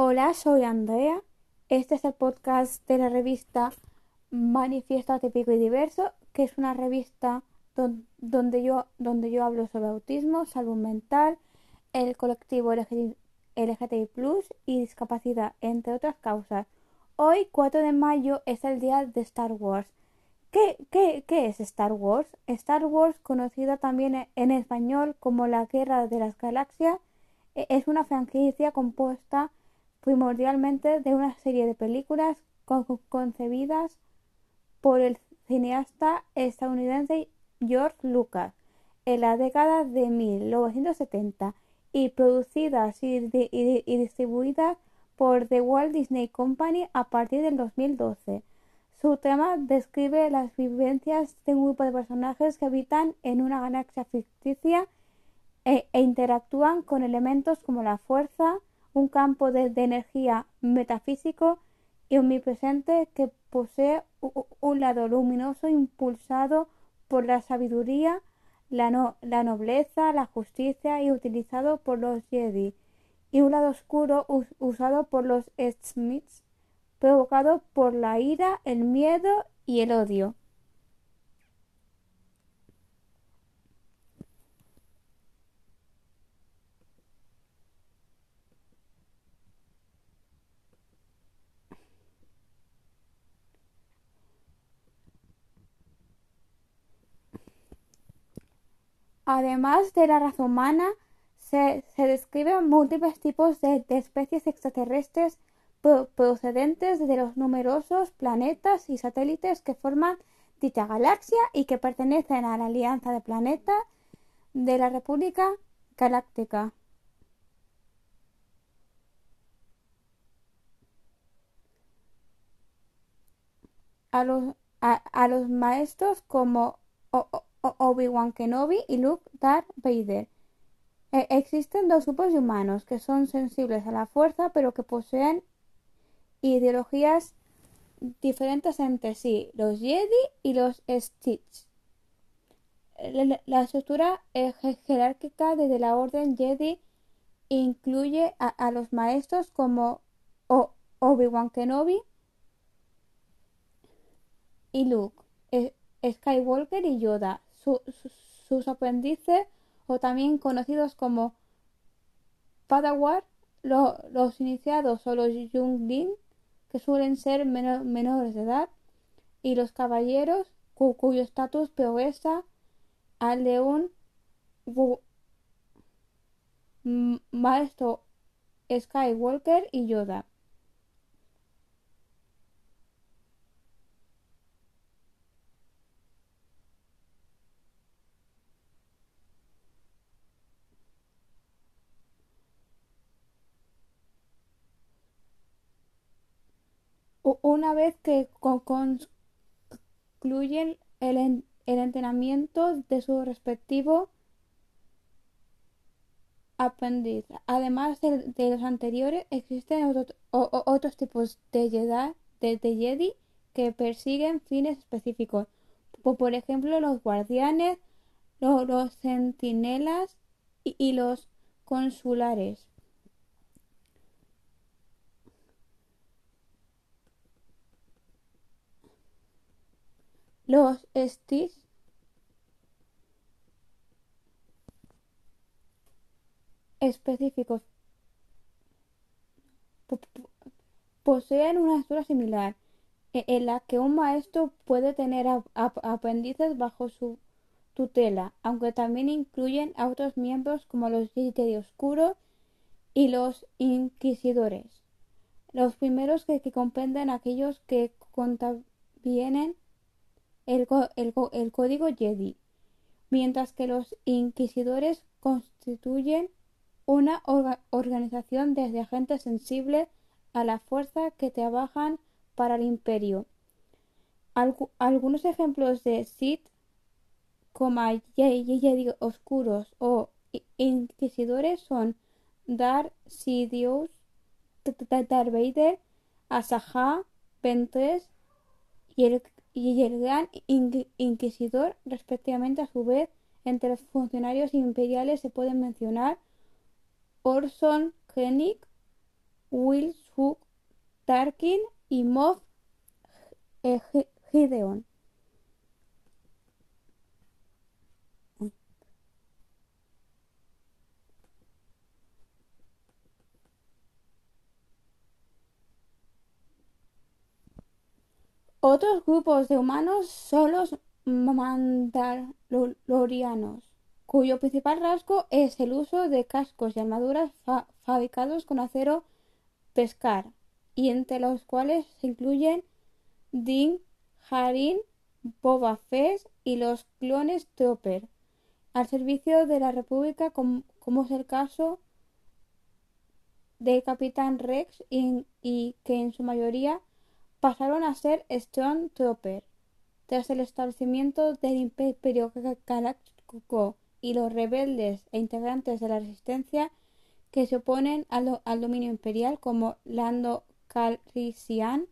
Hola, soy Andrea. Este es el podcast de la revista Manifiesto Atípico y Diverso, que es una revista donde yo, donde yo hablo sobre autismo, salud mental, el colectivo LGTBI y discapacidad, entre otras causas. Hoy, 4 de mayo, es el día de Star Wars. ¿Qué, qué, qué es Star Wars? Star Wars, conocida también en español como la Guerra de las Galaxias, e, es una franquicia compuesta primordialmente de una serie de películas concebidas por el cineasta estadounidense George Lucas en la década de 1970 y producidas y, distribuidas por The Walt Disney Company a partir del 2012. Su tema describe las vivencias de un grupo de personajes que habitan en una galaxia ficticia e, e interactúan con elementos como la fuerza, un campo de, energía metafísico y omnipresente que posee un lado luminoso impulsado por la sabiduría, la, nobleza, la justicia y utilizado por los Jedi, y un lado oscuro usado por los Smiths, provocado por la ira, el miedo y el odio. Además de la raza humana, se, describen múltiples tipos de, especies extraterrestres procedentes de los numerosos planetas y satélites que forman dicha galaxia y que pertenecen a la Alianza de Planetas de la República Galáctica. A los, a los maestros como Obi-Wan Kenobi y Luke Darth Vader. E, existen dos grupos de humanos que son sensibles a la fuerza pero que poseen ideologías diferentes entre sí, los Jedi y los Stitch. La, estructura jerárquica desde la Orden Jedi incluye a, los maestros como Obi-Wan Kenobi y Luke, e, Skywalker y Yoda sus aprendices, o también conocidos como Padawan, los iniciados o los Younglin, que suelen ser menores de edad, y los caballeros, cuyo estatus progresa al de un maestro Skywalker y Yoda. Una vez que concluyen el, entrenamiento de su respectivo aprendiz. Además de, los anteriores, existen otros tipos de Jedi, que persiguen fines específicos. Por, ejemplo, los guardianes, los, centinelas y los consulares. Los Stitch específicos poseen una estructura similar e-, en la que un maestro puede tener aprendices bajo su tutela, aunque también incluyen a otros miembros como los Jedi Oscuro y los Inquisidores. Los primeros que, que comprenden aquellos que contravienen el, código Jedi, mientras que los inquisidores constituyen una organización desde agentes sensibles a la fuerza que trabajan para el imperio. algunos ejemplos de Sith, como Jedi oscuros o inquisidores, son Darth Sidious, Darth Vader, Asajj, Ventress y el y el Gran Inquisidor, respectivamente. A su vez, entre los funcionarios imperiales se pueden mencionar Orson Krennic, Wilshook, Tarkin y Moff Gideon. Otros grupos de humanos son los mandalorianos, cuyo principal rasgo es el uso de cascos y armaduras fabricados con acero pescar, y entre los cuales se incluyen Din Djarin, Boba Fett y los clones Trooper, al servicio de la República como, es el caso del Capitán Rex y que en su mayoría pasaron a ser Stormtrooper. Tras el establecimiento del Imperio Galáctico y los rebeldes e integrantes de la Resistencia que se oponen al, dominio imperial como Lando Calrissian,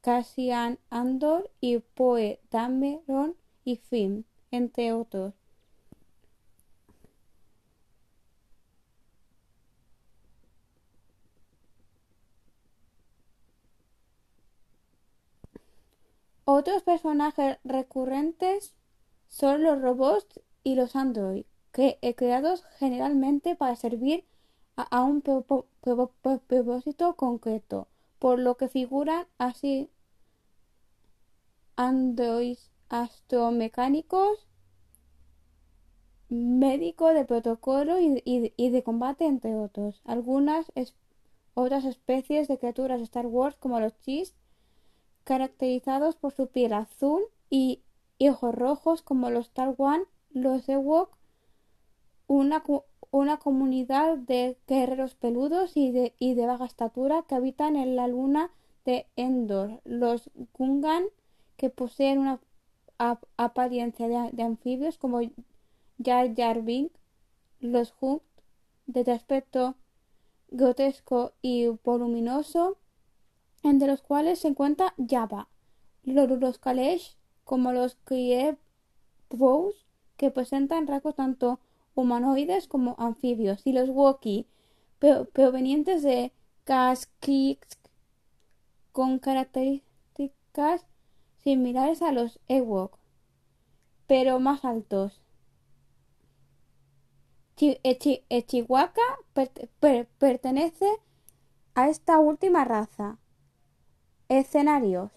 Cassian Andor y Poe Dameron y Finn, entre otros. Otros personajes recurrentes son los robots y los androids, que, creados generalmente para servir a, un propósito concreto, por lo que figuran así androids astromecánicos, médicos de protocolo y, de combate, entre otros. Algunas otras especies de criaturas de Star Wars, como los Chis, caracterizados por su piel azul y, ojos rojos como los One, los Ewok, una, una comunidad de guerreros peludos y de, y de baja estatura que habitan en la luna de Endor, los Gungan, que poseen una apariencia de, anfibios como Jar Jar los Hut, de aspecto grotesco y voluminoso, entre los cuales se encuentra Java, los Kalesh como los Krievos, que presentan rasgos tanto humanoides como anfibios, y los Woki, provenientes de Kaskik, con características similares a los Ewok, pero más altos. Chihuahua pertenece a esta última raza. Escenarios.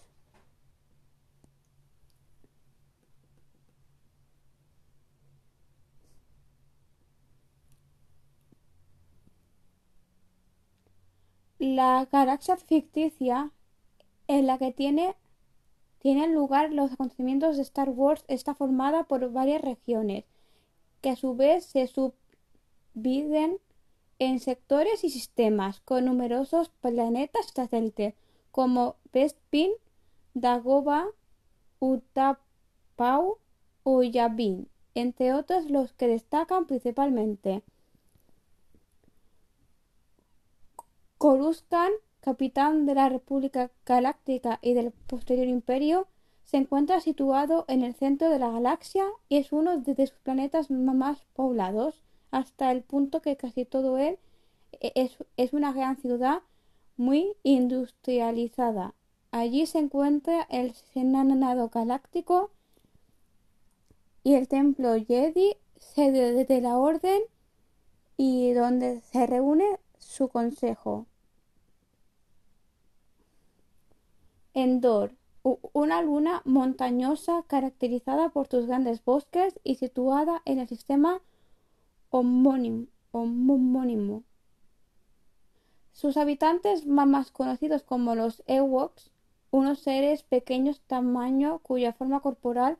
La galaxia ficticia en la que tiene, tienen lugar los acontecimientos de Star Wars está formada por varias regiones, que a su vez se subdividen en sectores y sistemas, con numerosos planetas satélites como Bespin, Dagoba, Utapau o Yavin, entre otros los que destacan principalmente. Coruscant, capitán de la República Galáctica y del posterior Imperio, se encuentra situado en el centro de la galaxia y es uno de sus planetas más poblados, hasta el punto que casi todo él es, es una gran ciudad muy industrializada. Allí se encuentra el Senado Galáctico y el Templo Jedi, sede de la Orden y donde se reúne su consejo. Endor, una luna montañosa caracterizada por sus grandes bosques y situada en el sistema homónimo. homónimo. Sus habitantes más conocidos como los Ewoks, unos seres pequeños tamaño cuya forma corporal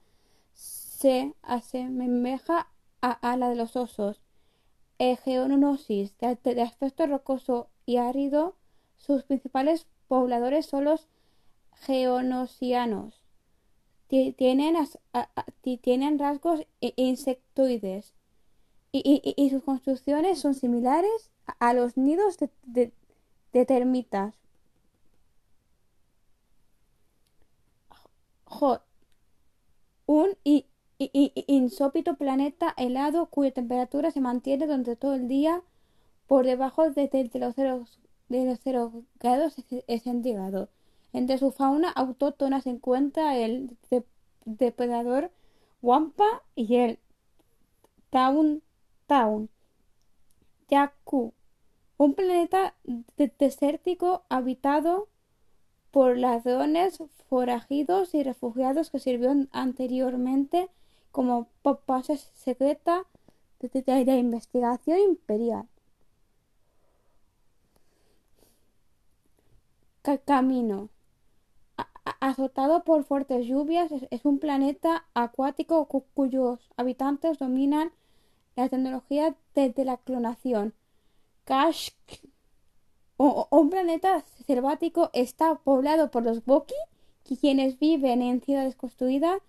se asemeja a, la de los osos. Geonosis, de, aspecto rocoso y árido, sus principales pobladores son los geonosianos. Tienen, tienen rasgos insectoides y, sus construcciones son similares a, los nidos de, de termitas. Hot. Un insópito planeta helado cuya temperatura se mantiene durante todo el día por debajo de, los de 0 grados centígrados. Entre su fauna autóctona se encuentra el depredador Wampa y el Town Town Yaku, un planeta desértico habitado por ladrones, forajidos y refugiados que sirvió anteriormente como base secreta de, la investigación imperial. Camino. azotado por fuertes lluvias, es, un planeta acuático cuyos habitantes dominan la tecnología de, la clonación. Kashk, un planeta selvático, está poblado por los Boki, quienes viven en ciudades construidas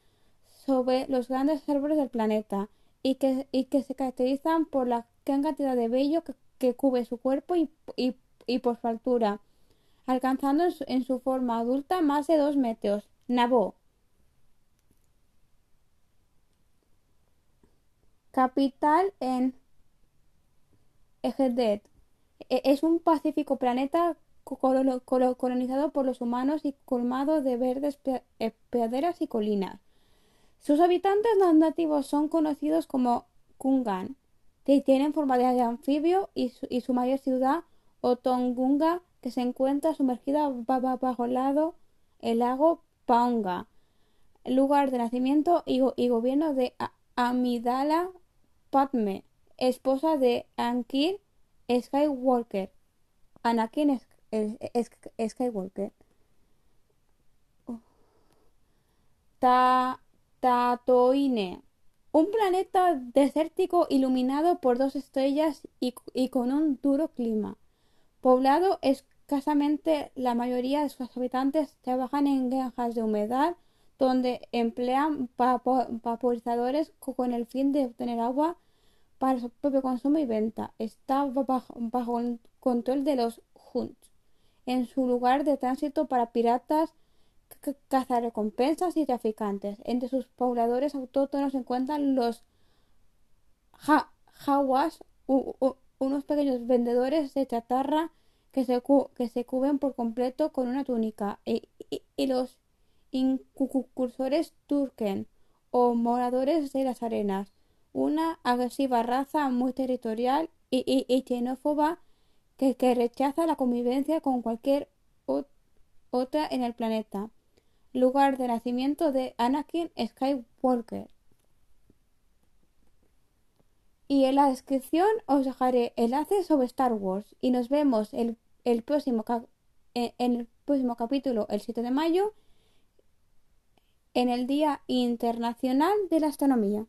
sobre los grandes árboles del planeta y que, que se caracterizan por la gran cantidad de vello que, cubre su cuerpo y, por su altura, alcanzando en su, forma adulta más de dos metros. Naboo. Capital en Egedet. E, es un pacífico planeta colonizado por los humanos y colmado de verdes eh, praderas y colinas. Sus habitantes nativos son conocidos como Kungan, tienen forma de anfibio y su, mayor ciudad, Otongunga, que se encuentra sumergida bajo el, lado, el lago Paunga, lugar de nacimiento y, gobierno de Amidala Padme, esposa de Anakin Skywalker. Anakin Skywalker. Ta Tatooine, un planeta desértico iluminado por dos estrellas y, con un duro clima. Poblado escasamente, la mayoría de sus habitantes trabajan en granjas de humedad donde emplean vaporizadores con el fin de obtener agua para su propio consumo y venta. Está bajo, el control de los Hunts, en su lugar de tránsito para piratas, cazarrecompensas y traficantes. Entre sus pobladores autóctonos se encuentran los jaguas, unos pequeños vendedores de chatarra que se, cubren por completo con una túnica, y, los incursores turken o moradores de las arenas, una agresiva raza muy territorial y, xenófoba que, que, rechaza la convivencia con cualquier otra en el planeta lugar de nacimiento de Anakin Skywalker. Y en la descripción os dejaré enlaces sobre Star Wars y nos vemos el, el próximo en el próximo capítulo el 7 de mayo en el Día Internacional de la Astronomía.